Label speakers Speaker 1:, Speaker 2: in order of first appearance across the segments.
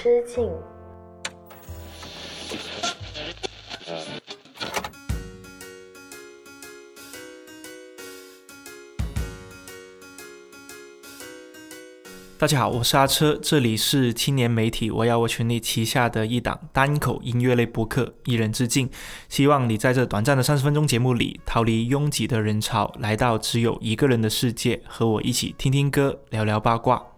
Speaker 1: 之境。
Speaker 2: 大家好，我是阿车，这里是青年媒体我要我群里旗下的一档单口音乐类播客《一人之境》，希望你在这短暂的三十分钟节目里，逃离拥挤的人潮，来到只有一个人的世界，和我一起听听歌，聊聊八卦。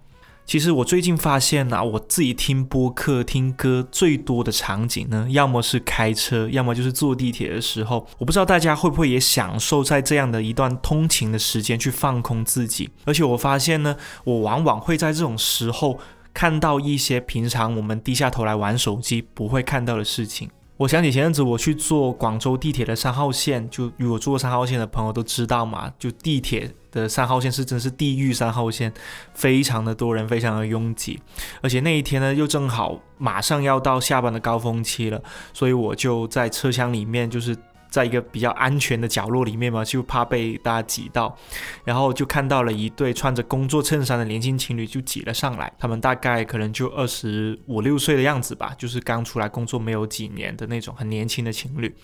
Speaker 2: 其实我最近发现呐，我自己听播客、听歌最多的场景呢，要么是开车，要么就是坐地铁的时候。我不知道大家会不会也享受在这样的一段通勤的时间去放空自己。而且我发现呢，我往往会在这种时候看到一些平常我们低下头来玩手机不会看到的事情。我想起前阵子我去坐广州地铁的三号线，就如果坐三号线的朋友都知道嘛，就地铁的三号线是真是地狱三号线，非常的多人，非常的拥挤，而且那一天呢又正好马上要到下班的高峰期了，所以我就在车厢里面就是。在一个比较安全的角落里面嘛，就怕被大家挤到，然后就看到了一对穿着工作衬衫的年轻情侣就挤了上来，他们大概可能就二十五六岁的样子吧，就是刚出来工作没有几年的那种很年轻的情侣，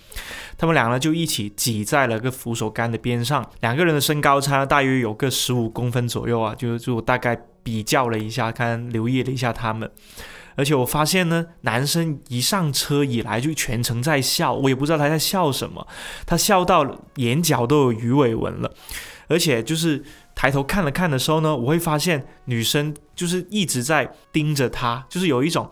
Speaker 2: 他们俩呢就一起挤在了个扶手杆的边上，两个人的身高差大约有个十五公分左右啊，就就大概比较了一下，看留意了一下他们。而且我发现呢，男生一上车以来就全程在笑，我也不知道他在笑什么，他笑到眼角都有鱼尾纹了。而且就是抬头看了看的时候呢，我会发现女生就是一直在盯着他，就是有一种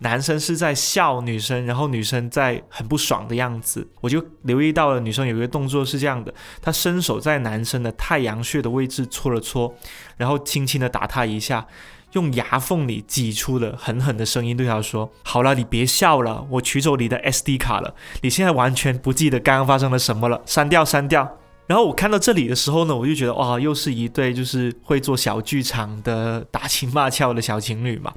Speaker 2: 男生是在笑女生，然后女生在很不爽的样子。我就留意到了女生有一个动作是这样的，她伸手在男生的太阳穴的位置搓了搓，然后轻轻的打他一下。用牙缝里挤出了狠狠的声音对他说：“好了，你别笑了，我取走你的 SD 卡了。你现在完全不记得刚刚发生了什么了，删掉，删掉。”然后我看到这里的时候呢，我就觉得哇，又是一对就是会做小剧场的打情骂俏的小情侣嘛。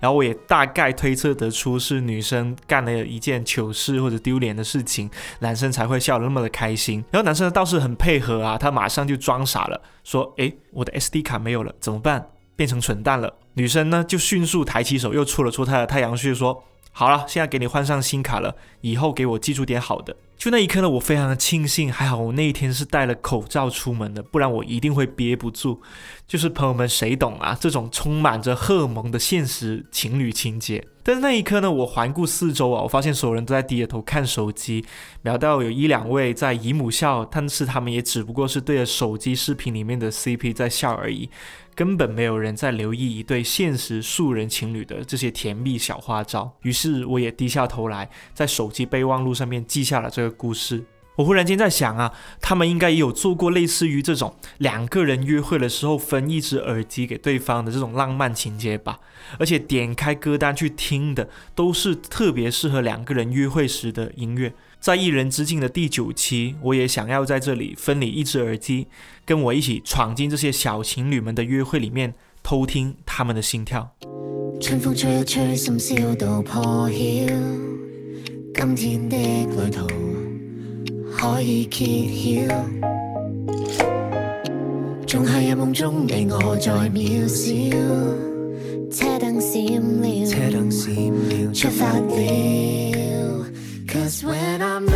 Speaker 2: 然后我也大概推测得出是女生干了一件糗事或者丢脸的事情，男生才会笑得那么的开心。然后男生倒是很配合啊，他马上就装傻了，说：“诶，我的 SD 卡没有了，怎么办？”变成蠢蛋了，女生呢就迅速抬起手，又戳了戳他的太阳穴，说：“好了，现在给你换上新卡了，以后给我记住点好的。”就那一刻呢，我非常的庆幸，还好我那一天是戴了口罩出门的，不然我一定会憋不住。就是朋友们，谁懂啊？这种充满着荷尔蒙的现实情侣情节。但是那一刻呢，我环顾四周啊，我发现所有人都在低着头看手机，瞄到有一两位在姨母笑，但是他们也只不过是对着手机视频里面的 CP 在笑而已。根本没有人在留意一对现实素人情侣的这些甜蜜小花招，于是我也低下头来，在手机备忘录上面记下了这个故事。我忽然间在想啊，他们应该也有做过类似于这种两个人约会的时候分一只耳机给对方的这种浪漫情节吧？而且点开歌单去听的都是特别适合两个人约会时的音乐。在一人之境的第九期，我也想要在这里分你一只耳机，跟我一起闯进这些小情侣们的约会里面，偷听他们的心跳。春风吹吹，心宵都破晓。今天的旅途可以揭晓。仲夏夜梦中，你我在渺小。车灯闪了，车灯闪了，出发了。Cause when I'm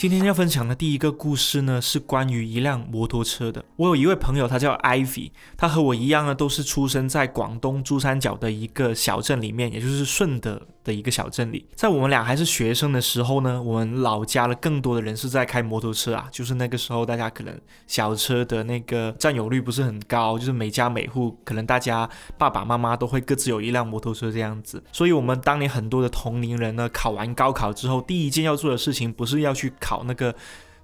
Speaker 2: 今天要分享的第一个故事呢，是关于一辆摩托车的。我有一位朋友，他叫 Ivy，他和我一样呢，都是出生在广东珠三角的一个小镇里面，也就是顺德。的一个小镇里，在我们俩还是学生的时候呢，我们老家了更多的人是在开摩托车啊。就是那个时候，大家可能小车的那个占有率不是很高，就是每家每户可能大家爸爸妈妈都会各自有一辆摩托车这样子。所以，我们当年很多的同龄人呢，考完高考之后，第一件要做的事情不是要去考考那个。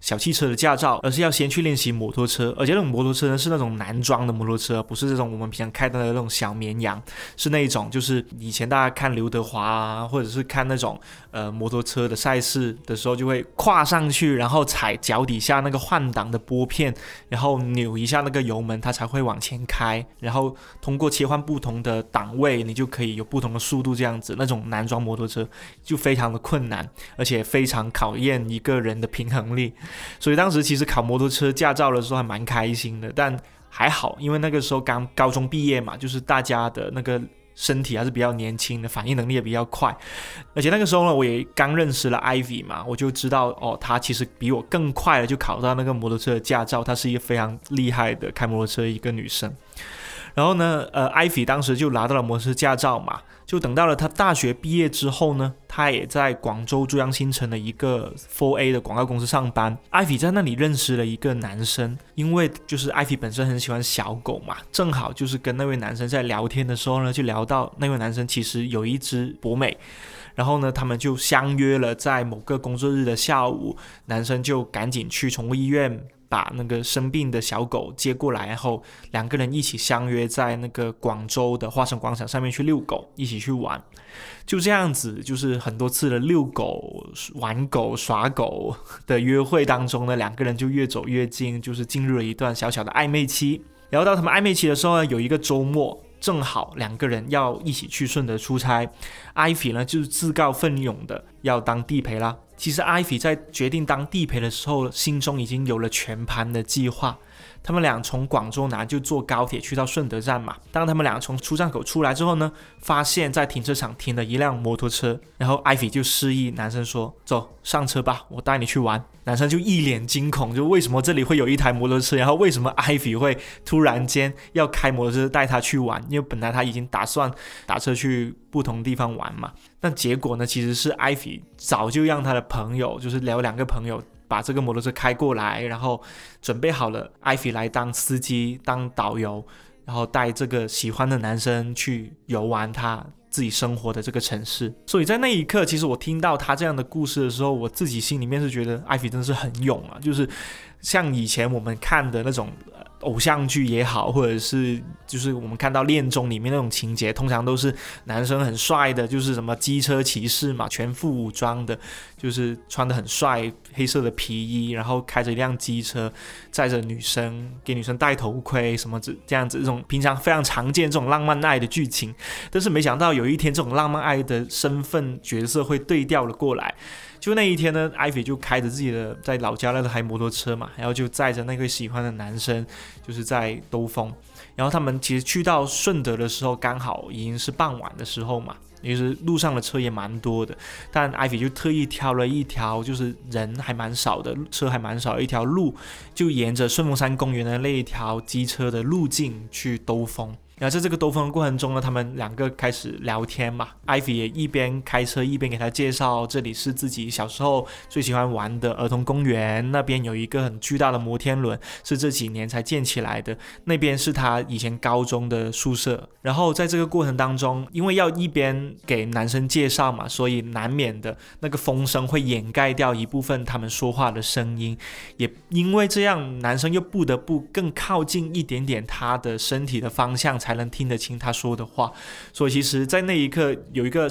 Speaker 2: 小汽车的驾照，而是要先去练习摩托车。而且那种摩托车呢是那种男装的摩托车，不是这种我们平常开的那种小绵羊，是那一种就是以前大家看刘德华啊，或者是看那种呃摩托车的赛事的时候，就会跨上去，然后踩脚底下那个换挡的拨片，然后扭一下那个油门，它才会往前开。然后通过切换不同的档位，你就可以有不同的速度，这样子那种男装摩托车就非常的困难，而且非常考验一个人的平衡力。所以当时其实考摩托车驾照的时候还蛮开心的，但还好，因为那个时候刚高中毕业嘛，就是大家的那个身体还是比较年轻的，反应能力也比较快。而且那个时候呢，我也刚认识了 Ivy 嘛，我就知道哦，他其实比我更快的就考到那个摩托车的驾照，她是一个非常厉害的开摩托车一个女生。然后呢，呃，艾菲当时就拿到了摩托车驾照嘛，就等到了他大学毕业之后呢，他也在广州珠江新城的一个 Four A 的广告公司上班。艾菲在那里认识了一个男生，因为就是艾菲本身很喜欢小狗嘛，正好就是跟那位男生在聊天的时候呢，就聊到那位男生其实有一只博美，然后呢，他们就相约了在某个工作日的下午，男生就赶紧去宠物医院。把那个生病的小狗接过来后，两个人一起相约在那个广州的花城广场上面去遛狗，一起去玩。就这样子，就是很多次的遛狗、玩狗、耍狗的约会当中呢，两个人就越走越近，就是进入了一段小小的暧昧期。然后到他们暧昧期的时候呢，有一个周末。正好两个人要一起去顺德出差，艾菲呢就是自告奋勇的要当地陪啦。其实艾菲在决定当地陪的时候，心中已经有了全盘的计划。他们俩从广州南就坐高铁去到顺德站嘛。当他们俩从出站口出来之后呢，发现在停车场停了一辆摩托车，然后艾菲就示意男生说：“走上车吧，我带你去玩。”男生就一脸惊恐，就为什么这里会有一台摩托车？然后为什么艾菲会突然间要开摩托车带他去玩？因为本来他已经打算打车去不同地方玩嘛。那结果呢，其实是艾菲早就让他的朋友，就是聊两个朋友。把这个摩托车开过来，然后准备好了，艾菲来当司机、当导游，然后带这个喜欢的男生去游玩他自己生活的这个城市。所以在那一刻，其实我听到他这样的故事的时候，我自己心里面是觉得艾菲真的是很勇啊，就是像以前我们看的那种。偶像剧也好，或者是就是我们看到恋综里面那种情节，通常都是男生很帅的，就是什么机车骑士嘛，全副武装的，就是穿的很帅，黑色的皮衣，然后开着一辆机车，载着女生，给女生戴头盔，什么这这样子，这种平常非常常见这种浪漫爱的剧情，但是没想到有一天这种浪漫爱的身份角色会对调了过来。就那一天呢，艾菲就开着自己的在老家那台摩托车嘛，然后就载着那个喜欢的男生，就是在兜风。然后他们其实去到顺德的时候，刚好已经是傍晚的时候嘛，其实路上的车也蛮多的。但艾比就特意挑了一条就是人还蛮少的车还蛮少一条路，就沿着顺峰山公园的那一条机车的路径去兜风。然后在这个兜风的过程中呢，他们两个开始聊天嘛。艾菲也一边开车一边给他介绍，这里是自己小时候最喜欢玩的儿童公园，那边有一个很巨大的摩天轮，是这几年才建起来的。那边是他以前高中的宿舍。然后在这个过程当中，因为要一边给男生介绍嘛，所以难免的那个风声会掩盖掉一部分他们说话的声音。也因为这样，男生又不得不更靠近一点点他的身体的方向。才能听得清他说的话，所以其实，在那一刻有一个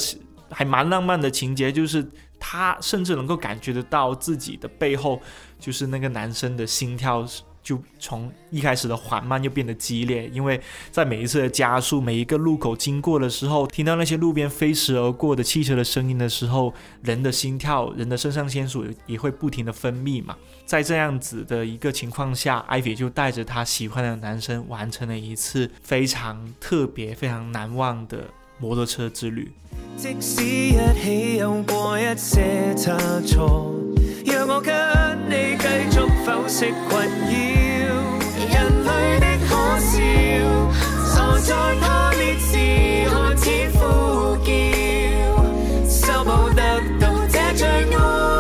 Speaker 2: 还蛮浪漫的情节，就是他甚至能够感觉得到自己的背后，就是那个男生的心跳。就从一开始的缓慢又变得激烈，因为在每一次的加速、每一个路口经过的时候，听到那些路边飞驰而过的汽车的声音的时候，人的心跳、人的肾上腺素也会不停的分泌嘛。在这样子的一个情况下，艾菲就带着他喜欢的男生完成了一次非常特别、非常难忘的摩托车之旅。即使一起有过一些差错，若我跟你继续否释困扰，人
Speaker 1: 类的可笑，坐在破裂时看似呼叫，收不得到这最爱。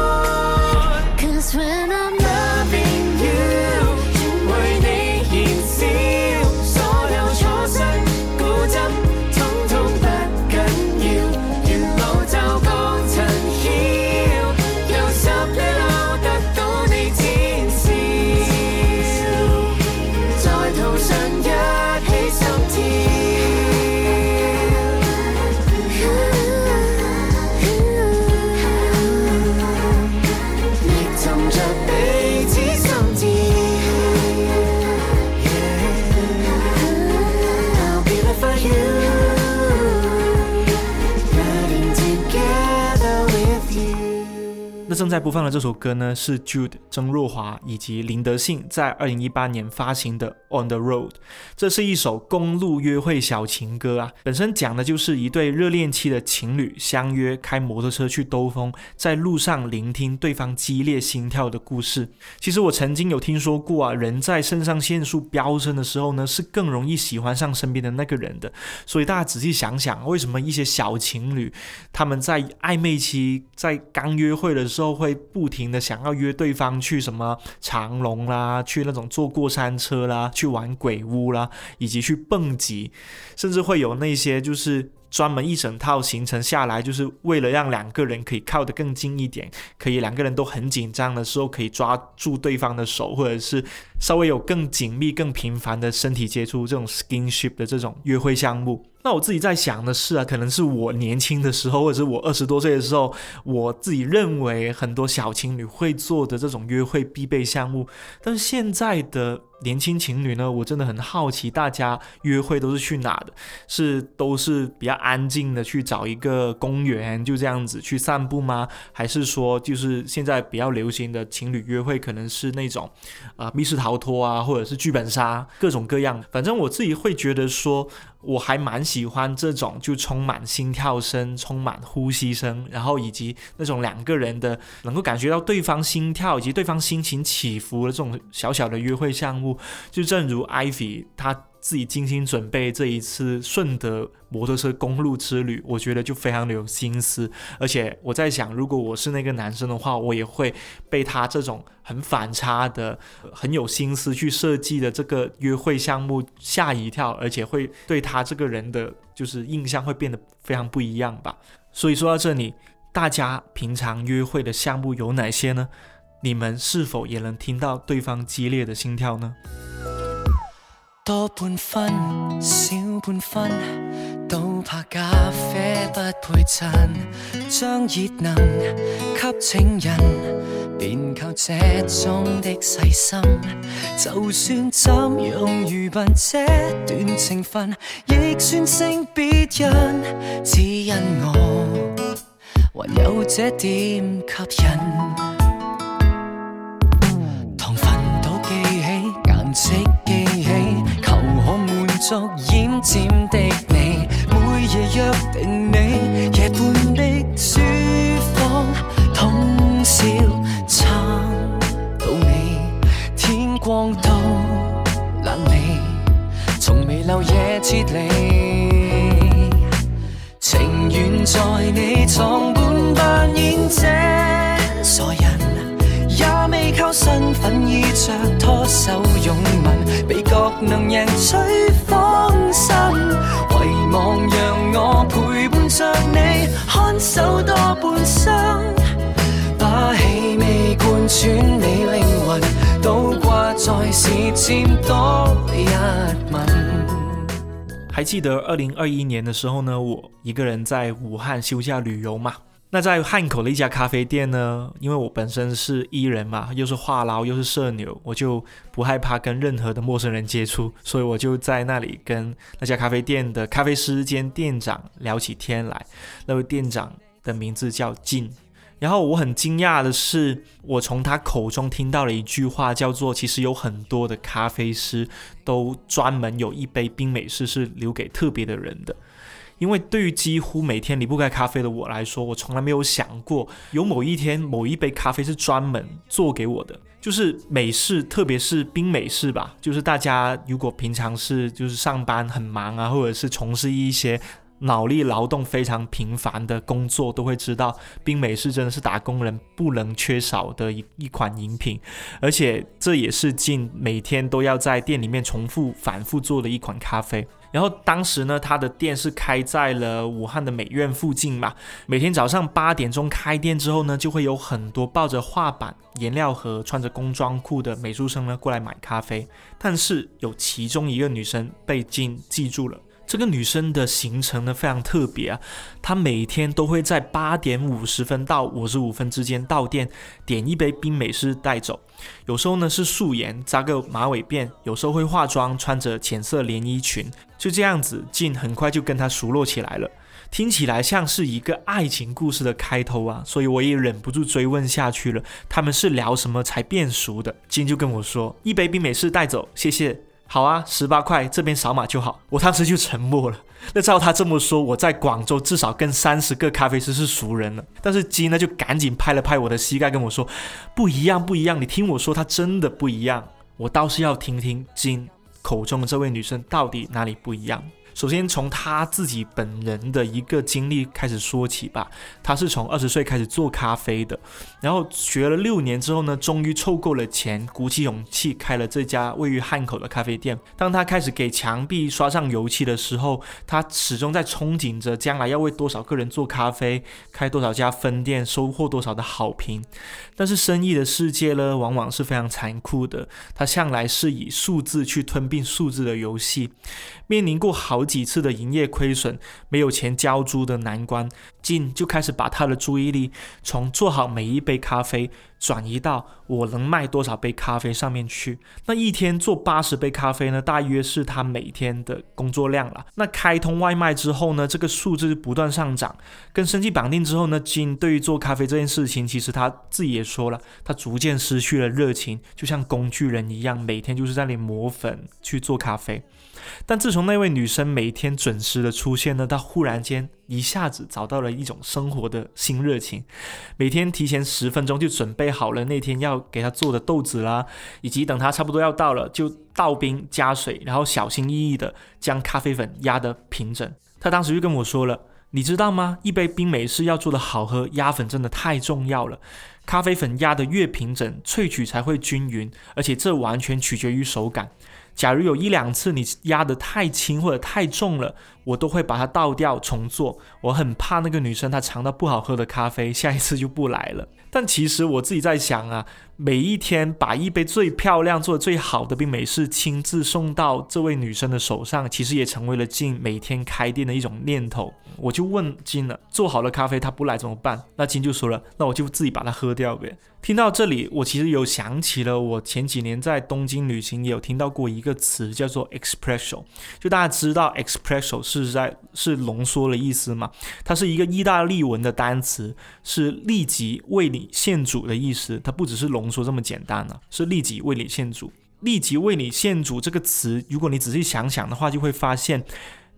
Speaker 2: 正在播放的这首歌呢，是 Jude 曾若华以及林德信在二零一八年发行的《On the Road》。这是一首公路约会小情歌啊，本身讲的就是一对热恋期的情侣相约开摩托车去兜风，在路上聆听对方激烈心跳的故事。其实我曾经有听说过啊，人在肾上腺素飙升的时候呢，是更容易喜欢上身边的那个人的。所以大家仔细想想，为什么一些小情侣他们在暧昧期，在刚约会的时候会不停的想要约对方去什么长隆啦，去那种坐过山车啦，去玩鬼屋啦，以及去蹦极，甚至会有那些就是专门一整套行程下来，就是为了让两个人可以靠得更近一点，可以两个人都很紧张的时候可以抓住对方的手，或者是稍微有更紧密、更频繁的身体接触，这种 skinship 的这种约会项目。那我自己在想的是啊，可能是我年轻的时候，或者是我二十多岁的时候，我自己认为很多小情侣会做的这种约会必备项目。但是现在的年轻情侣呢，我真的很好奇，大家约会都是去哪的？是都是比较安静的去找一个公园，就这样子去散步吗？还是说，就是现在比较流行的情侣约会，可能是那种啊密室逃脱啊，或者是剧本杀，各种各样。反正我自己会觉得说。我还蛮喜欢这种，就充满心跳声、充满呼吸声，然后以及那种两个人的能够感觉到对方心跳以及对方心情起伏的这种小小的约会项目。就正如 Ivy 他。自己精心准备这一次顺德摩托车公路之旅，我觉得就非常的有心思。而且我在想，如果我是那个男生的话，我也会被他这种很反差的、很有心思去设计的这个约会项目吓一跳，而且会对他这个人的就是印象会变得非常不一样吧。所以说到这里，大家平常约会的项目有哪些呢？你们是否也能听到对方激烈的心跳呢？
Speaker 1: 多半分，少半分，都怕咖啡不配衬。将热能给情人，便靠这种的细心。就算怎样愚笨，这段情分亦算胜别人，只因我还有这点吸引。糖分都记起，颜色记。逐奄尖的你，每夜约定你，夜半的书房，通宵撑到尾，天光都冷你，从未漏夜撤离，情愿在你床畔扮演这傻人，也未靠身份衣着拖手拥吻，能赢取芳心遗忘让我陪伴着你看守多半生把气味贯穿你灵魂倒挂在舌尖多一吻。
Speaker 2: 还记得二零二一年的时候呢我一个人在武汉休假旅游嘛那在汉口的一家咖啡店呢，因为我本身是伊人嘛，又是话痨又是社牛，我就不害怕跟任何的陌生人接触，所以我就在那里跟那家咖啡店的咖啡师兼店长聊起天来。那位店长的名字叫静。然后我很惊讶的是，我从他口中听到了一句话，叫做“其实有很多的咖啡师都专门有一杯冰美式是留给特别的人的”。因为对于几乎每天离不开咖啡的我来说，我从来没有想过有某一天某一杯咖啡是专门做给我的，就是美式，特别是冰美式吧。就是大家如果平常是就是上班很忙啊，或者是从事一些。脑力劳动非常频繁的工作都会知道，冰美式真的是打工人不能缺少的一一款饮品，而且这也是近每天都要在店里面重复反复做的一款咖啡。然后当时呢，他的店是开在了武汉的美院附近嘛，每天早上八点钟开店之后呢，就会有很多抱着画板、颜料盒、穿着工装裤的美术生呢过来买咖啡。但是有其中一个女生被金记住了。这个女生的行程呢非常特别啊，她每天都会在八点五十分到五十五分之间到店，点一杯冰美式带走。有时候呢是素颜扎个马尾辫，有时候会化妆，穿着浅色连衣裙，就这样子，静很快就跟她熟络起来了。听起来像是一个爱情故事的开头啊，所以我也忍不住追问下去了。他们是聊什么才变熟的？金就跟我说：“一杯冰美式带走，谢谢。”好啊，十八块，这边扫码就好。我当时就沉默了。那照他这么说，我在广州至少跟三十个咖啡师是熟人了。但是金呢，就赶紧拍了拍我的膝盖，跟我说：“不一样，不一样，你听我说，他真的不一样。”我倒是要听听金口中的这位女生到底哪里不一样。首先从他自己本人的一个经历开始说起吧。他是从二十岁开始做咖啡的，然后学了六年之后呢，终于凑够了钱，鼓起勇气开了这家位于汉口的咖啡店。当他开始给墙壁刷上油漆的时候，他始终在憧憬着将来要为多少个人做咖啡，开多少家分店，收获多少的好评。但是生意的世界呢，往往是非常残酷的。他向来是以数字去吞并数字的游戏，面临过好。几次的营业亏损，没有钱交租的难关，进就开始把他的注意力从做好每一杯咖啡。转移到我能卖多少杯咖啡上面去。那一天做八十杯咖啡呢，大约是他每天的工作量了。那开通外卖之后呢，这个数字就不断上涨。跟生计绑定之后呢，金对于做咖啡这件事情，其实他自己也说了，他逐渐失去了热情，就像工具人一样，每天就是在那里磨粉去做咖啡。但自从那位女生每天准时的出现呢，他忽然间。一下子找到了一种生活的新热情，每天提前十分钟就准备好了那天要给他做的豆子啦，以及等他差不多要到了就倒冰加水，然后小心翼翼的将咖啡粉压得平整。他当时就跟我说了：“你知道吗？一杯冰美式要做的好喝，压粉真的太重要了。咖啡粉压得越平整，萃取才会均匀，而且这完全取决于手感。”假如有一两次你压得太轻或者太重了，我都会把它倒掉重做。我很怕那个女生她尝到不好喝的咖啡，下一次就不来了。但其实我自己在想啊，每一天把一杯最漂亮、做的最好的冰美式亲自送到这位女生的手上，其实也成为了金每天开店的一种念头。我就问金了，做好了咖啡她不来怎么办？那金就说了，那我就自己把它喝掉呗。听到这里，我其实有想起了我前几年在东京旅行，也有听到过一个词叫做 espresso。就大家知道 espresso 是在是浓缩的意思嘛？它是一个意大利文的单词，是立即为你。现煮的意思，它不只是浓缩这么简单了，是立即为你现煮。立即为你现煮这个词，如果你仔细想想的话，就会发现，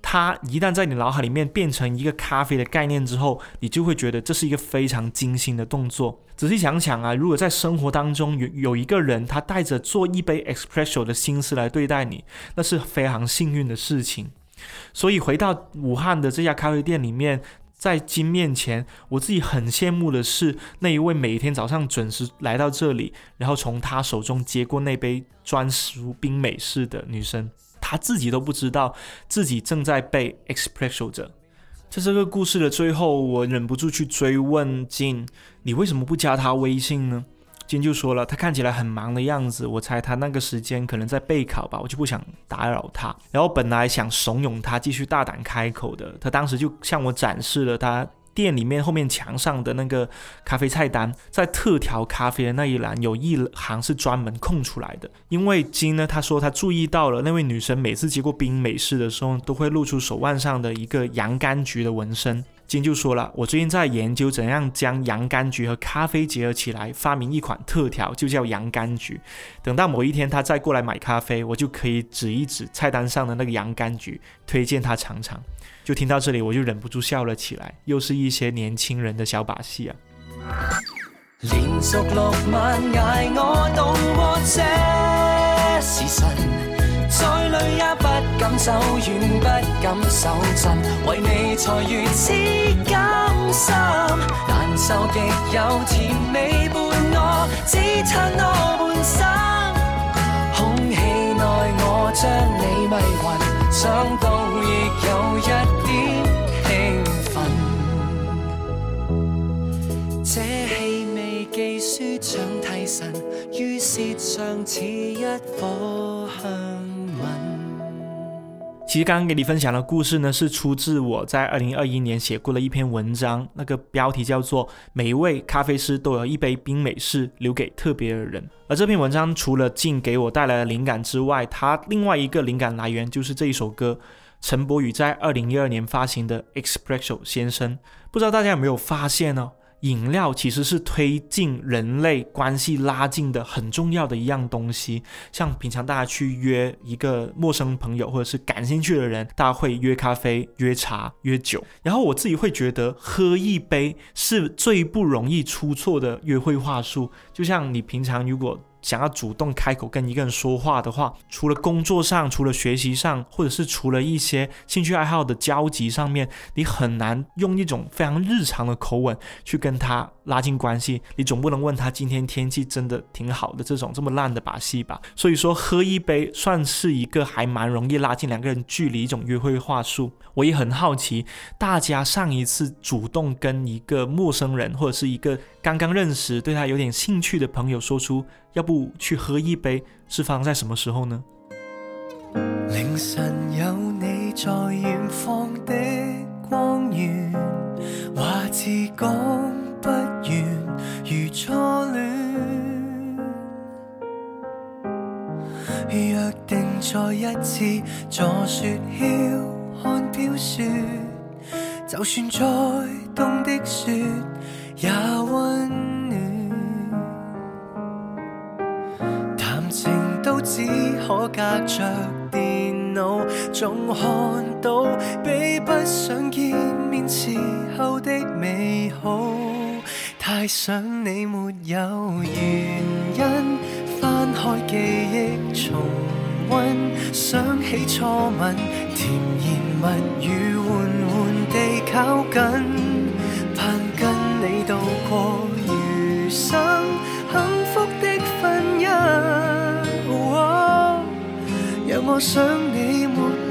Speaker 2: 它一旦在你脑海里面变成一个咖啡的概念之后，你就会觉得这是一个非常精心的动作。仔细想想啊，如果在生活当中有有一个人，他带着做一杯 espresso 的心思来对待你，那是非常幸运的事情。所以回到武汉的这家咖啡店里面。在金面前，我自己很羡慕的是那一位每天早上准时来到这里，然后从他手中接过那杯专属冰美式的女生。她自己都不知道自己正在被 expresso 着。在这个故事的最后，我忍不住去追问金：你为什么不加他微信呢？金就说了，他看起来很忙的样子，我猜他那个时间可能在备考吧，我就不想打扰他。然后本来想怂恿他继续大胆开口的，他当时就向我展示了他店里面后面墙上的那个咖啡菜单，在特调咖啡的那一栏有一行是专门空出来的，因为金呢，他说他注意到了那位女生每次接过冰美式的时候，都会露出手腕上的一个洋甘菊的纹身。金就说了，我最近在研究怎样将洋甘菊和咖啡结合起来，发明一款特调，就叫洋甘菊。等到某一天他再过来买咖啡，我就可以指一指菜单上的那个洋甘菊，推荐他尝尝。就听到这里，我就忍不住笑了起来，又是一些年轻人的小把戏啊。连续六晚挨我渡过这时辰。再累也不敢走远，不敢手震，为你才如此甘心。难受极有甜味伴我，只叹我半生。空气内我将你迷晕，想到亦有一点兴奋。这气味既舒畅提神，于是像似一颗香。其实刚刚给你分享的故事呢，是出自我在二零二一年写过的一篇文章，那个标题叫做《每一位咖啡师都有一杯冰美式留给特别的人》。而这篇文章除了静给我带来的灵感之外，它另外一个灵感来源就是这一首歌。陈柏宇在二零一二年发行的《Espresso 先生》，不知道大家有没有发现呢？饮料其实是推进人类关系拉近的很重要的一样东西。像平常大家去约一个陌生朋友或者是感兴趣的人，大家会约咖啡、约茶、约酒。然后我自己会觉得，喝一杯是最不容易出错的约会话术。就像你平常如果。想要主动开口跟一个人说话的话，除了工作上，除了学习上，或者是除了一些兴趣爱好的交集上面，你很难用一种非常日常的口吻去跟他拉近关系。你总不能问他今天天气真的挺好的这种这么烂的把戏吧？所以说，喝一杯算是一个还蛮容易拉近两个人距离一种约会话术。我也很好奇，大家上一次主动跟一个陌生人或者是一个刚刚认识、对他有点兴趣的朋友说出。要不去喝一杯，是放在什么时候呢？
Speaker 1: 凌晨有你在远方的光源，话自讲不完如初恋，约定再一次坐雪橇看飘雪，就算再冻的雪也温。可隔着电脑，总看到比不上见面时候的美好。太想你没有原因，翻开记忆重温，想起初吻，甜言蜜语缓缓地靠近，盼跟你度过我想你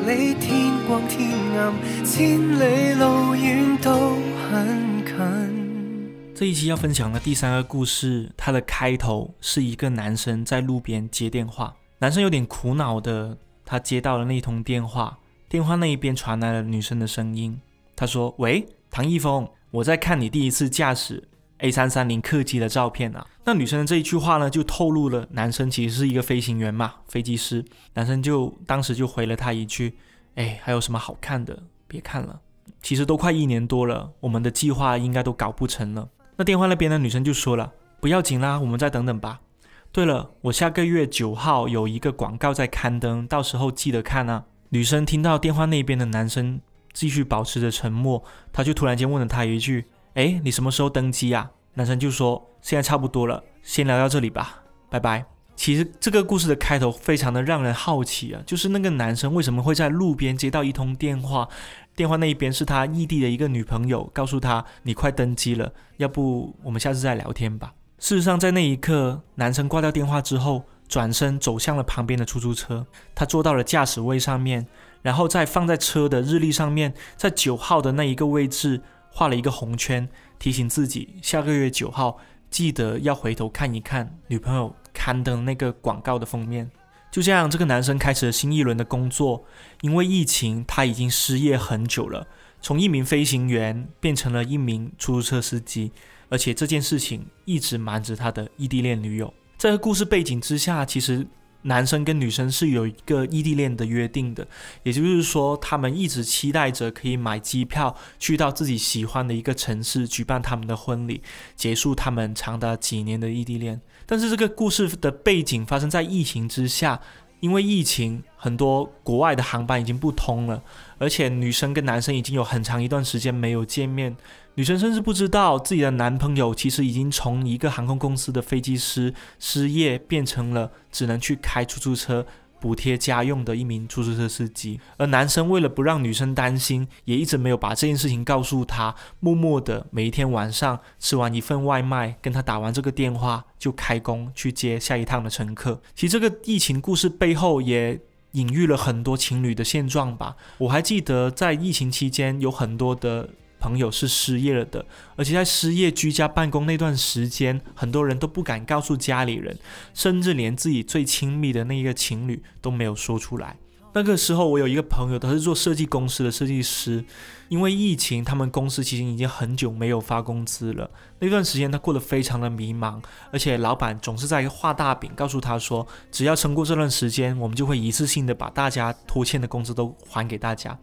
Speaker 1: 理天光天暗，千里路远都很近。
Speaker 2: 这一期要分享的第三个故事，它的开头是一个男生在路边接电话，男生有点苦恼的，他接到了那通电话，电话那一边传来了女生的声音，他说：“喂，唐一峰，我在看你第一次驾驶。” A 三三零客机的照片啊，那女生的这一句话呢，就透露了男生其实是一个飞行员嘛，飞机师。男生就当时就回了他一句：“哎，还有什么好看的？别看了，其实都快一年多了，我们的计划应该都搞不成了。”那电话那边的女生就说了：“不要紧啦，我们再等等吧。”对了，我下个月九号有一个广告在刊登，到时候记得看啊。女生听到电话那边的男生继续保持着沉默，她就突然间问了他一句。哎，你什么时候登机啊？男生就说现在差不多了，先聊到这里吧，拜拜。其实这个故事的开头非常的让人好奇啊，就是那个男生为什么会在路边接到一通电话，电话那一边是他异地的一个女朋友，告诉他你快登机了，要不我们下次再聊天吧。事实上，在那一刻，男生挂掉电话之后，转身走向了旁边的出租车，他坐到了驾驶位上面，然后再放在车的日历上面，在九号的那一个位置。画了一个红圈，提醒自己下个月九号记得要回头看一看女朋友刊登那个广告的封面。就这样，这个男生开始了新一轮的工作。因为疫情，他已经失业很久了，从一名飞行员变成了一名出租车司机，而且这件事情一直瞒着他的异地恋女友。在故事背景之下，其实。男生跟女生是有一个异地恋的约定的，也就是说，他们一直期待着可以买机票去到自己喜欢的一个城市举办他们的婚礼，结束他们长达几年的异地恋。但是这个故事的背景发生在疫情之下。因为疫情，很多国外的航班已经不通了，而且女生跟男生已经有很长一段时间没有见面，女生甚至不知道自己的男朋友其实已经从一个航空公司的飞机师失业，变成了只能去开出租车。补贴家用的一名出租车司机，而男生为了不让女生担心，也一直没有把这件事情告诉她，默默的每一天晚上吃完一份外卖，跟他打完这个电话，就开工去接下一趟的乘客。其实这个疫情故事背后也隐喻了很多情侣的现状吧。我还记得在疫情期间，有很多的。朋友是失业了的，而且在失业居家办公那段时间，很多人都不敢告诉家里人，甚至连自己最亲密的那一个情侣都没有说出来。那个时候我有一个朋友，他是做设计公司的设计师，因为疫情，他们公司其实已经很久没有发工资了。那段时间他过得非常的迷茫，而且老板总是在画大饼，告诉他说，只要撑过这段时间，我们就会一次性的把大家拖欠的工资都还给大家。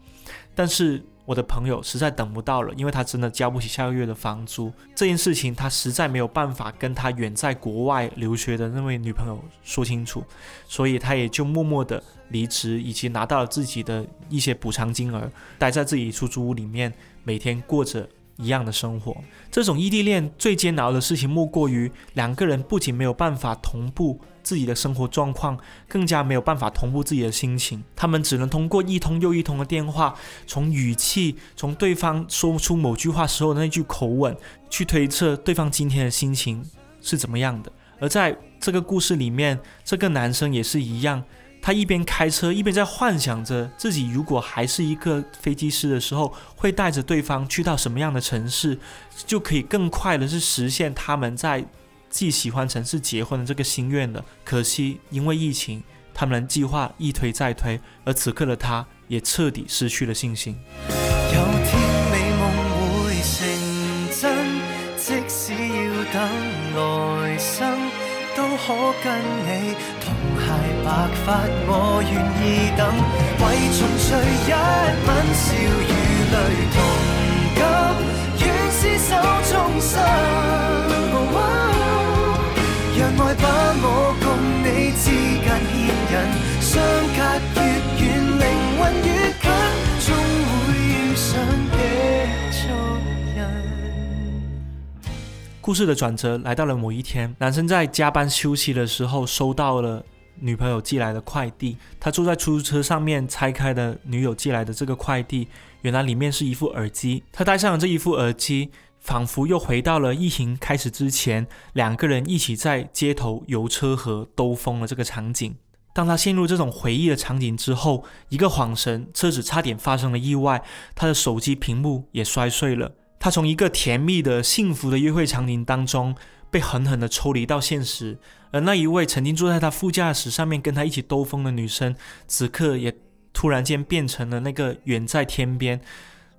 Speaker 2: 但是我的朋友实在等不到了，因为他真的交不起下个月的房租。这件事情他实在没有办法跟他远在国外留学的那位女朋友说清楚，所以他也就默默的离职，以及拿到了自己的一些补偿金额，待在自己出租屋里面，每天过着。一样的生活，这种异地恋最煎熬的事情，莫过于两个人不仅没有办法同步自己的生活状况，更加没有办法同步自己的心情。他们只能通过一通又一通的电话，从语气，从对方说出某句话时候的那句口吻，去推测对方今天的心情是怎么样的。而在这个故事里面，这个男生也是一样。他一边开车，一边在幻想着自己如果还是一个飞机师的时候，会带着对方去到什么样的城市，就可以更快的去实现他们在自己喜欢城市结婚的这个心愿了。可惜因为疫情，他们的计划一推再推，而此刻的他也彻底失去了信心。
Speaker 1: 有天美梦会成真，即使要等来生，都可跟你。白发，我愿意等，为重聚一吻，笑与泪同感，愿厮守终生。让爱把我共你之间牵引，相隔越远，灵魂越近，终会遇上的足印。
Speaker 2: 故事的转折来到了某一天，男生在加班休息的时候，收到了。女朋友寄来的快递，他坐在出租车上面拆开的女友寄来的这个快递，原来里面是一副耳机。他戴上了这一副耳机，仿佛又回到了疫情开始之前，两个人一起在街头游车河兜风的这个场景。当他陷入这种回忆的场景之后，一个晃神，车子差点发生了意外，他的手机屏幕也摔碎了。他从一个甜蜜的幸福的约会场景当中。被狠狠地抽离到现实，而那一位曾经坐在他副驾驶上面跟他一起兜风的女生，此刻也突然间变成了那个远在天边、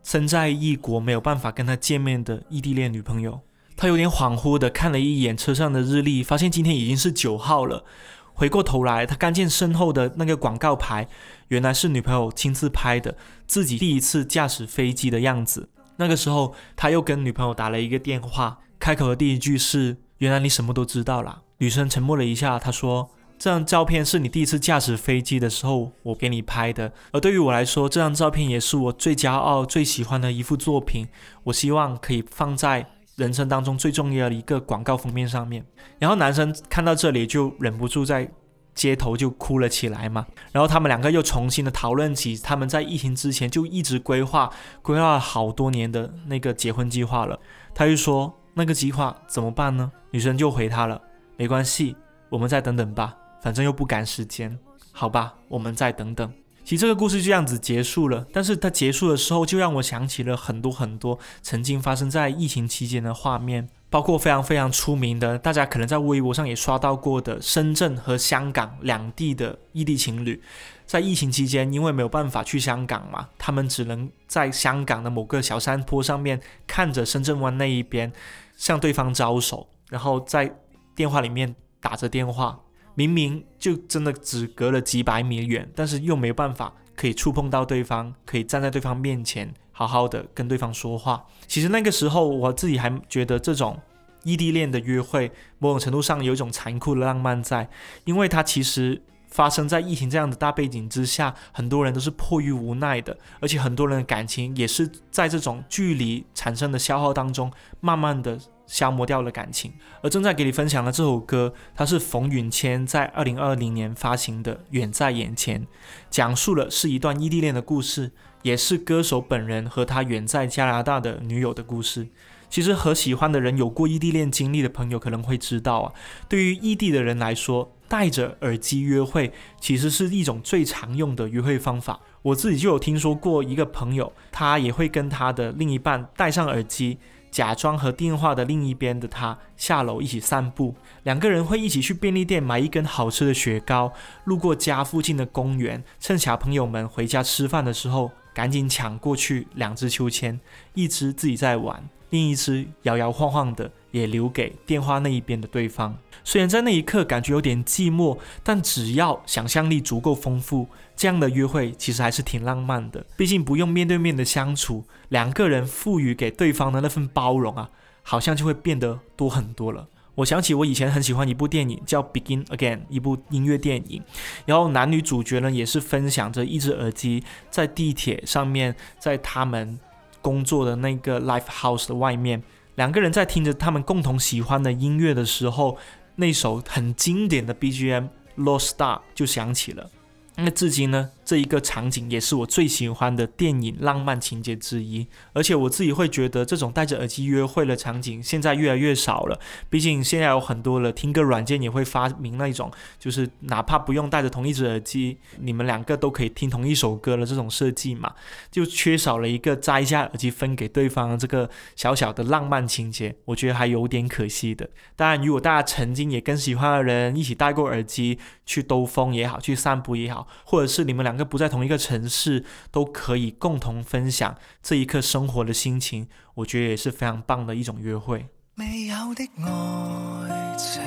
Speaker 2: 身在异国没有办法跟他见面的异地恋女朋友。他有点恍惚的看了一眼车上的日历，发现今天已经是九号了。回过头来，他看见身后的那个广告牌，原来是女朋友亲自拍的自己第一次驾驶飞机的样子。那个时候，他又跟女朋友打了一个电话，开口的第一句是。原来你什么都知道了。女生沉默了一下，她说：“这张照片是你第一次驾驶飞机的时候我给你拍的，而对于我来说，这张照片也是我最骄傲、最喜欢的一幅作品。我希望可以放在人生当中最重要的一个广告封面上面。”然后男生看到这里就忍不住在街头就哭了起来嘛。然后他们两个又重新的讨论起他们在疫情之前就一直规划、规划了好多年的那个结婚计划了。他就说。那个计划怎么办呢？女生就回他了，没关系，我们再等等吧，反正又不赶时间，好吧，我们再等等。其实这个故事就这样子结束了，但是它结束的时候，就让我想起了很多很多曾经发生在疫情期间的画面，包括非常非常出名的，大家可能在微博上也刷到过的深圳和香港两地的异地情侣，在疫情期间，因为没有办法去香港嘛，他们只能在香港的某个小山坡上面看着深圳湾那一边。向对方招手，然后在电话里面打着电话，明明就真的只隔了几百米远，但是又没有办法可以触碰到对方，可以站在对方面前好好的跟对方说话。其实那个时候我自己还觉得这种异地恋的约会，某种程度上有一种残酷的浪漫在，因为它其实。发生在疫情这样的大背景之下，很多人都是迫于无奈的，而且很多人的感情也是在这种距离产生的消耗当中，慢慢的消磨掉了感情。而正在给你分享的这首歌，它是冯允谦在二零二零年发行的《远在眼前》，讲述了是一段异地恋的故事，也是歌手本人和他远在加拿大的女友的故事。其实和喜欢的人有过异地恋经历的朋友可能会知道啊，对于异地的人来说。戴着耳机约会，其实是一种最常用的约会方法。我自己就有听说过一个朋友，他也会跟他的另一半戴上耳机，假装和电话的另一边的他下楼一起散步。两个人会一起去便利店买一根好吃的雪糕，路过家附近的公园，趁小朋友们回家吃饭的时候，赶紧抢过去两只秋千，一只自己在玩，另一只摇摇晃晃的也留给电话那一边的对方。虽然在那一刻感觉有点寂寞，但只要想象力足够丰富，这样的约会其实还是挺浪漫的。毕竟不用面对面的相处，两个人赋予给对方的那份包容啊，好像就会变得多很多了。我想起我以前很喜欢一部电影，叫《Begin Again》，一部音乐电影。然后男女主角呢，也是分享着一只耳机，在地铁上面，在他们工作的那个 l i f e House 的外面，两个人在听着他们共同喜欢的音乐的时候。那首很经典的 BGM《Lost Star》就响起了。那至今呢？这一个场景也是我最喜欢的电影浪漫情节之一，而且我自己会觉得这种戴着耳机约会的场景现在越来越少了。毕竟现在有很多了听歌软件也会发明那种，就是哪怕不用戴着同一只耳机，你们两个都可以听同一首歌的这种设计嘛，就缺少了一个摘下耳机分给对方这个小小的浪漫情节，我觉得还有点可惜的。当然，如果大家曾经也跟喜欢的人一起戴过耳机去兜风也好，去散步也好，或者是你们两。两个不在同一个城市，都可以共同分享这一刻生活的心情，我觉得也是非常棒的一种约会。
Speaker 1: 未有的爱情，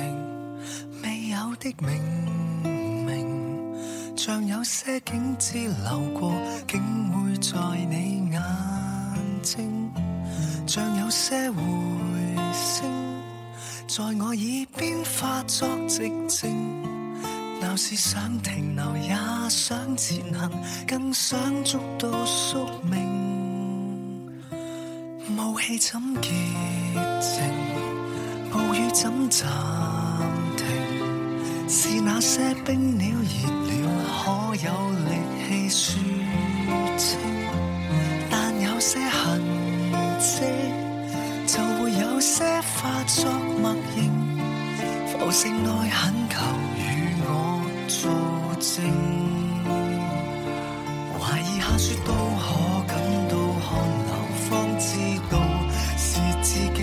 Speaker 1: 未有的明明，像有些景致流过，竟会在你眼睛，像有些回声，在我耳边化作寂静。是想停留，也想前行，更想捉到宿命。雾气怎洁净？暴雨怎暂停？是那些冰鸟热了，可有力气说清？但有些痕迹，就会有些化作默认。浮城内恳求。做证，怀疑下雪都可感到寒流，方知道是自己。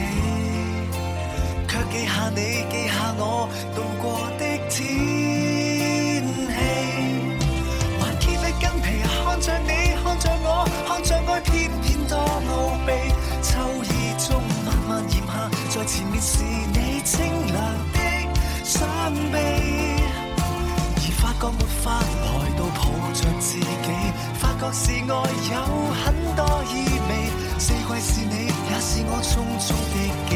Speaker 1: 却记下你，记下我度过的天气。还揭的筋皮，看着你，看着我，看着爱，偏偏多奥秘。秋意中慢慢炎下，在前面是觉没法来到抱着自己，发觉是爱有很多意味。四季是你，也是我匆匆的记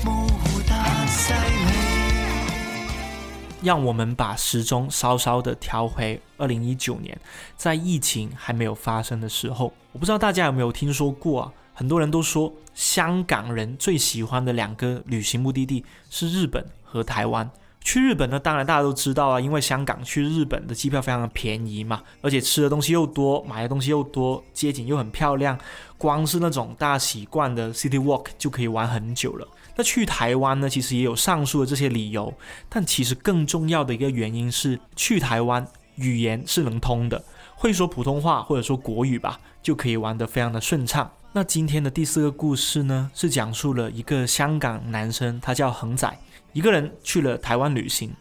Speaker 1: 起，模糊但细腻。
Speaker 2: 让我们把时钟稍稍的调回二零一九年，在疫情还没有发生的时候，我不知道大家有没有听说过啊？很多人都说，香港人最喜欢的两个旅行目的地是日本和台湾。去日本呢，当然大家都知道啊，因为香港去日本的机票非常的便宜嘛，而且吃的东西又多，买的东西又多，街景又很漂亮，光是那种大家习惯的 City Walk 就可以玩很久了。那去台湾呢，其实也有上述的这些理由，但其实更重要的一个原因是，去台湾语言是能通的，会说普通话或者说国语吧，就可以玩得非常的顺畅。那今天的第四个故事呢，是讲述了一个香港男生，他叫恒仔。一个人去了台湾旅行，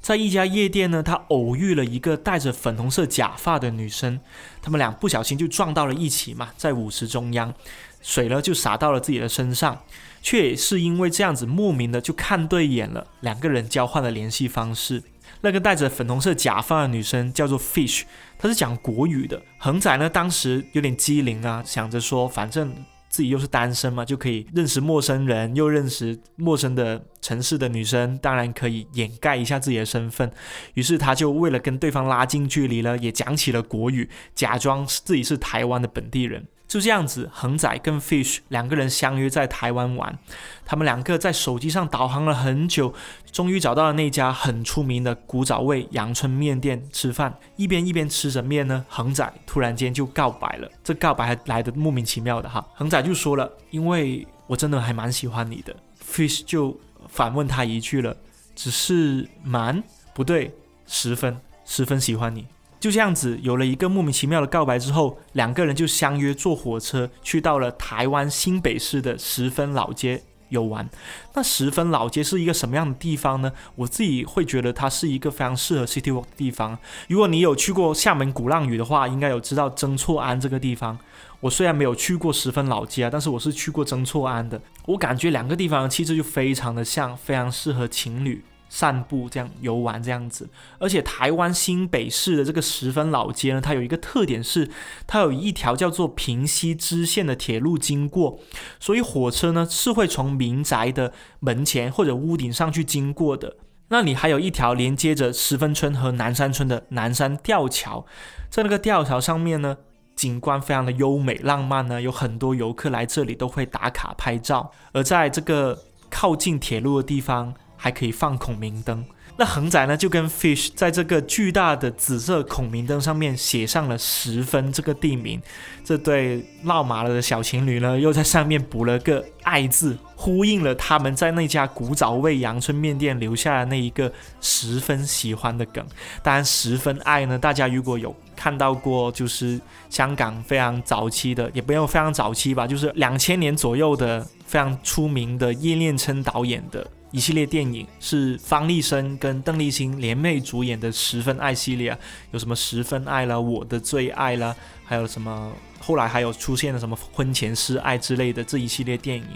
Speaker 2: 在一家夜店呢，他偶遇了一个戴着粉红色假发的女生，他们俩不小心就撞到了一起嘛，在舞池中央，水呢就洒到了自己的身上，却也是因为这样子莫名的就看对眼了，两个人交换了联系方式。那个戴着粉红色假发的女生叫做 Fish，她是讲国语的。恒仔呢当时有点机灵啊，想着说反正。自己又是单身嘛，就可以认识陌生人，又认识陌生的城市的女生，当然可以掩盖一下自己的身份。于是他就为了跟对方拉近距离了，也讲起了国语，假装自己是台湾的本地人。就这样子，恒仔跟 Fish 两个人相约在台湾玩。他们两个在手机上导航了很久，终于找到了那家很出名的古早味阳春面店吃饭。一边一边吃着面呢，恒仔突然间就告白了。这告白还来的莫名其妙的哈。恒仔就说了：“因为我真的还蛮喜欢你的。”Fish 就反问他一句了：“只是蛮不对，十分十分喜欢你。”就这样子有了一个莫名其妙的告白之后，两个人就相约坐火车去到了台湾新北市的十分老街。游玩，那十分老街是一个什么样的地方呢？我自己会觉得它是一个非常适合 city walk 的地方。如果你有去过厦门鼓浪屿的话，应该有知道曾厝垵这个地方。我虽然没有去过十分老街啊，但是我是去过曾厝垵的。我感觉两个地方的气质就非常的像，非常适合情侣。散步这样游玩这样子，而且台湾新北市的这个十分老街呢，它有一个特点是，它有一条叫做平西支线的铁路经过，所以火车呢是会从民宅的门前或者屋顶上去经过的。那里还有一条连接着十分村和南山村的南山吊桥，在那个吊桥上面呢，景观非常的优美浪漫呢，有很多游客来这里都会打卡拍照。而在这个靠近铁路的地方。还可以放孔明灯，那恒仔呢就跟 Fish 在这个巨大的紫色孔明灯上面写上了十分这个地名，这对闹麻了的小情侣呢又在上面补了个爱字，呼应了他们在那家古早味阳春面店留下的那一个十分喜欢的梗。当然，十分爱呢，大家如果有看到过，就是香港非常早期的，也不用非常早期吧，就是两千年左右的非常出名的叶念琛导演的。一系列电影是方力申跟邓丽欣联袂主演的《十分爱》系列，有什么《十分爱》了，《我的最爱》了，还有什么后来还有出现了什么婚前失爱之类的这一系列电影。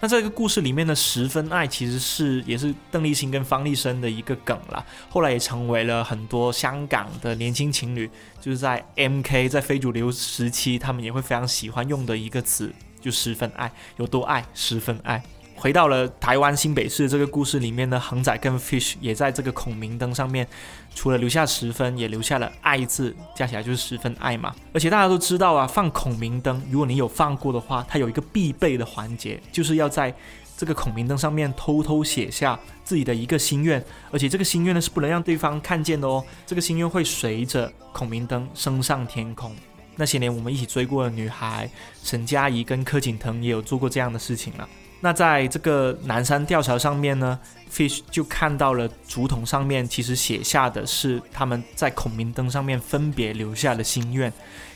Speaker 2: 那这个故事里面的《十分爱》其实是也是邓丽欣跟方力申的一个梗啦，后来也成为了很多香港的年轻情侣就是在 MK 在非主流时期，他们也会非常喜欢用的一个词，就十分爱，有多爱，十分爱。回到了台湾新北市这个故事里面呢，恒仔跟 Fish 也在这个孔明灯上面，除了留下十分，也留下了爱字，加起来就是十分爱嘛。而且大家都知道啊，放孔明灯，如果你有放过的话，它有一个必备的环节，就是要在这个孔明灯上面偷偷写下自己的一个心愿，而且这个心愿呢是不能让对方看见的哦。这个心愿会随着孔明灯升上天空。那些年我们一起追过的女孩沈佳宜跟柯景腾也有做过这样的事情了。那在这个南山吊桥上面呢，Fish 就看到了竹筒上面其实写下的是他们在孔明灯上面分别留下的心愿，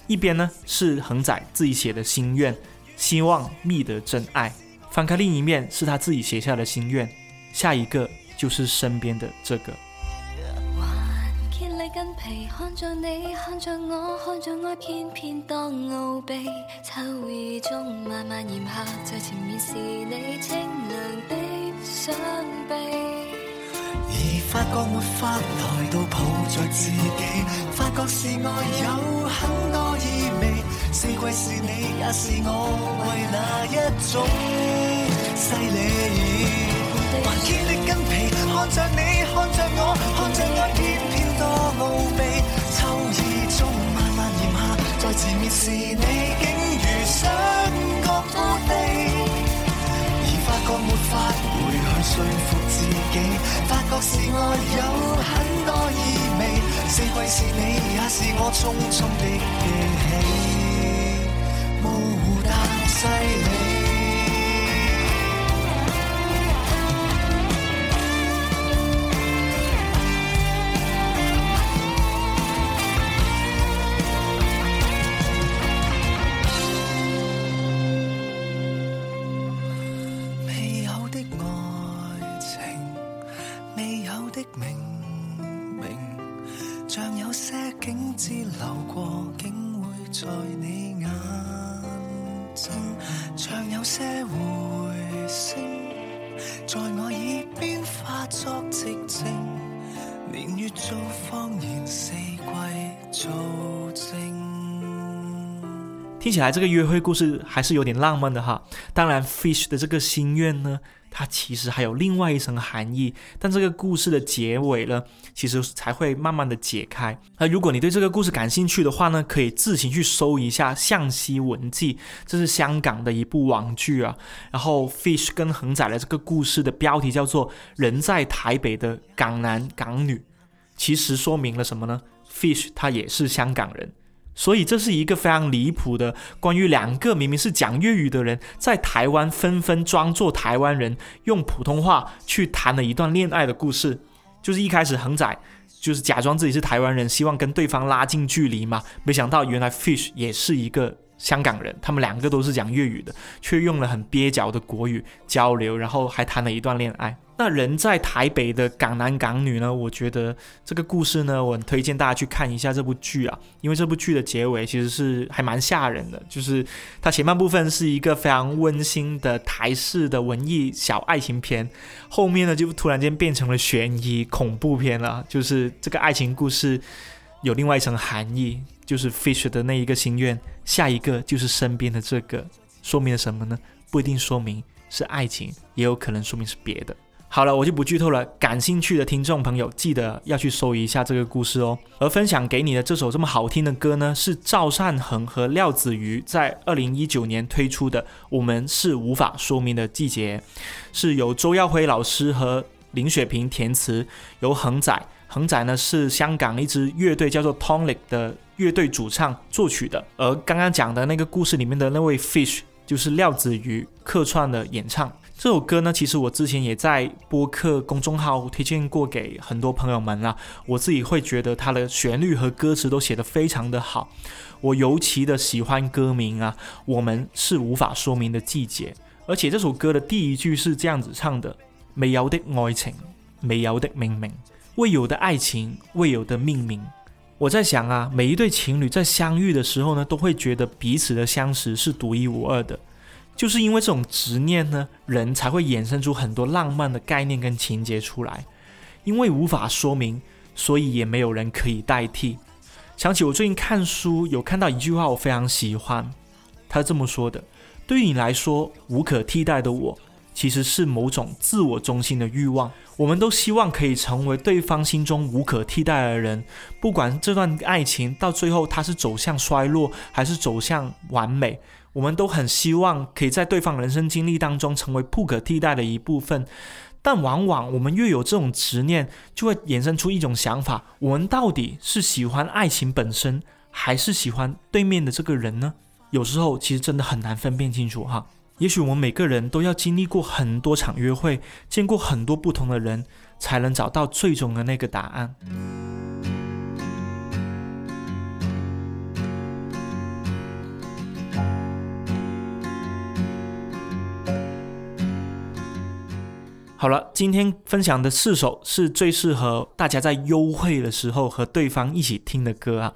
Speaker 2: 一边呢是恒仔自己写的心愿，希望觅得真爱；翻开另一面是他自己写下的心愿，下一个就是身边的这个。
Speaker 3: 天力筋皮看着你，看着我，看着爱，偏偏当傲鼻。秋意中慢慢炎夏，在前面是你清凉的双臂。
Speaker 1: 而发觉没法来到抱着自己，发觉是爱有很多意味。四季是你，也是我，为哪一种犀利？还坚的筋皮，看着你，看着我，看着，傲秘，秋意中慢慢炎夏，在前面是你，竟如相隔多地。而发觉没法回去说服自己，发觉是爱有很多意味。四季是你，也是我匆匆的记起，在我耳边化作寂静，年月做谎言，四季做证。
Speaker 2: 听起来这个约会故事还是有点浪漫的哈。当然，Fish 的这个心愿呢，它其实还有另外一层含义。但这个故事的结尾呢，其实才会慢慢的解开。那如果你对这个故事感兴趣的话呢，可以自行去搜一下《向西文记》，这是香港的一部网剧啊。然后 Fish 跟恒仔的这个故事的标题叫做《人在台北的港男港女》，其实说明了什么呢？Fish 他也是香港人。所以这是一个非常离谱的，关于两个明明是讲粤语的人，在台湾纷纷装作台湾人，用普通话去谈了一段恋爱的故事。就是一开始恒仔就是假装自己是台湾人，希望跟对方拉近距离嘛。没想到原来 Fish 也是一个香港人，他们两个都是讲粤语的，却用了很蹩脚的国语交流，然后还谈了一段恋爱。那人在台北的港男港女呢？我觉得这个故事呢，我很推荐大家去看一下这部剧啊，因为这部剧的结尾其实是还蛮吓人的，就是它前半部分是一个非常温馨的台式的文艺小爱情片，后面呢就突然间变成了悬疑恐怖片了，就是这个爱情故事有另外一层含义，就是 Fish 的那一个心愿，下一个就是身边的这个，说明了什么呢？不一定说明是爱情，也有可能说明是别的。好了，我就不剧透了。感兴趣的听众朋友，记得要去搜一下这个故事哦。而分享给你的这首这么好听的歌呢，是赵善恒和廖子瑜在二零一九年推出的《我们是无法说明的季节》，是由周耀辉老师和林雪萍填词，由恒仔，恒仔呢是香港一支乐队叫做 Tonic 的乐队主唱作曲的。而刚刚讲的那个故事里面的那位 Fish，就是廖子瑜客串的演唱。这首歌呢，其实我之前也在播客公众号推荐过给很多朋友们啦。我自己会觉得它的旋律和歌词都写得非常的好。我尤其的喜欢歌名啊，我们是无法说明的季节。而且这首歌的第一句是这样子唱的：没有的爱情，没有的命名，未有的爱情，未有的命名。我在想啊，每一对情侣在相遇的时候呢，都会觉得彼此的相识是独一无二的。就是因为这种执念呢，人才会衍生出很多浪漫的概念跟情节出来。因为无法说明，所以也没有人可以代替。想起我最近看书，有看到一句话，我非常喜欢。他这么说的：“对于你来说，无可替代的我，其实是某种自我中心的欲望。我们都希望可以成为对方心中无可替代的人，不管这段爱情到最后它是走向衰落，还是走向完美。”我们都很希望可以在对方人生经历当中成为不可替代的一部分，但往往我们越有这种执念，就会衍生出一种想法：我们到底是喜欢爱情本身，还是喜欢对面的这个人呢？有时候其实真的很难分辨清楚哈。也许我们每个人都要经历过很多场约会，见过很多不同的人，才能找到最终的那个答案。好了，今天分享的四首是最适合大家在幽会的时候和对方一起听的歌啊。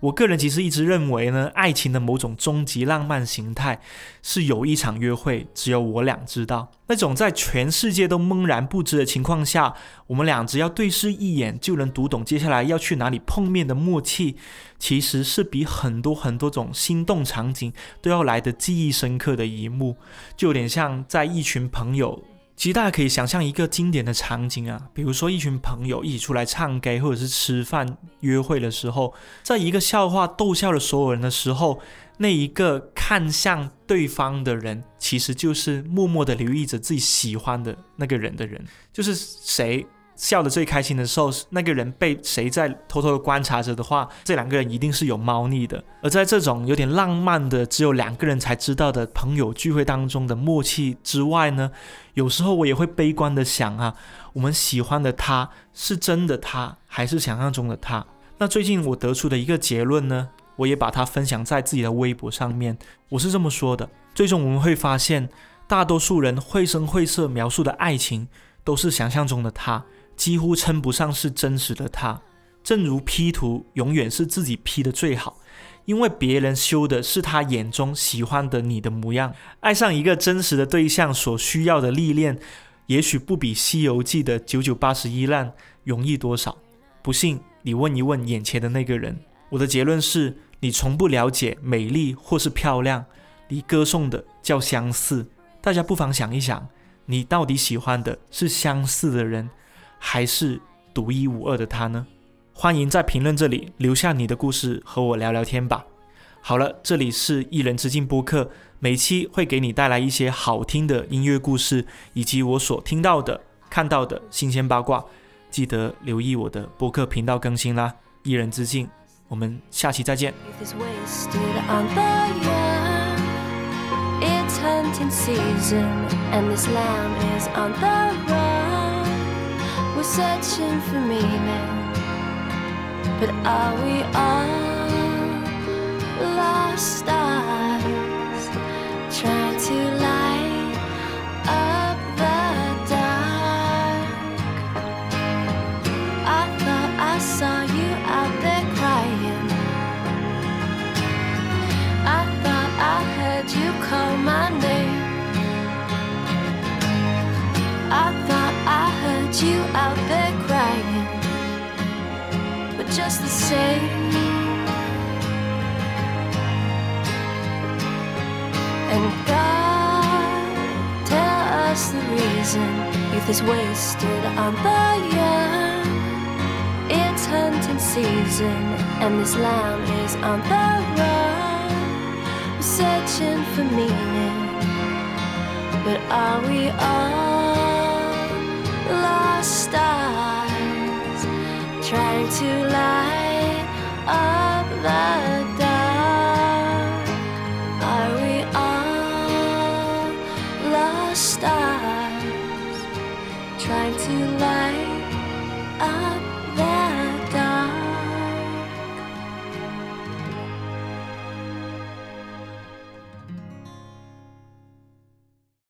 Speaker 2: 我个人其实一直认为呢，爱情的某种终极浪漫形态是有一场约会，只有我俩知道。那种在全世界都懵然不知的情况下，我们俩只要对视一眼就能读懂接下来要去哪里碰面的默契，其实是比很多很多种心动场景都要来的记忆深刻的一幕，就有点像在一群朋友。其实大家可以想象一个经典的场景啊，比如说一群朋友一起出来唱 K，或者是吃饭约会的时候，在一个笑话逗笑了所有人的时候，那一个看向对方的人，其实就是默默的留意着自己喜欢的那个人的人，就是谁。笑得最开心的时候，那个人被谁在偷偷的观察着的话，这两个人一定是有猫腻的。而在这种有点浪漫的、只有两个人才知道的朋友聚会当中的默契之外呢，有时候我也会悲观的想啊，我们喜欢的他是真的他，还是想象中的他？那最近我得出的一个结论呢，我也把它分享在自己的微博上面。我是这么说的：最终我们会发现，大多数人绘声绘色描述的爱情，都是想象中的他。几乎称不上是真实的他，正如 P 图永远是自己 P 的最好，因为别人修的是他眼中喜欢的你的模样。爱上一个真实的对象所需要的历练，也许不比《西游记》的九九八十一难容易多少。不信你问一问眼前的那个人。我的结论是你从不了解美丽或是漂亮，你歌颂的叫相似。大家不妨想一想，你到底喜欢的是相似的人？还是独一无二的他呢？欢迎在评论这里留下你的故事，和我聊聊天吧。好了，这里是一人之境播客，每期会给你带来一些好听的音乐故事，以及我所听到的、看到的新鲜八卦。记得留意我的播客频道更新啦！一人之境，我们下期再见。
Speaker 3: were searching for meaning, but are we all lost? You out there crying. But just the same. And God, tell us the reason youth is wasted on the young. It's hunting season, and this lamb is on the run. We're searching for meaning, but are we all lost stars trying to light up the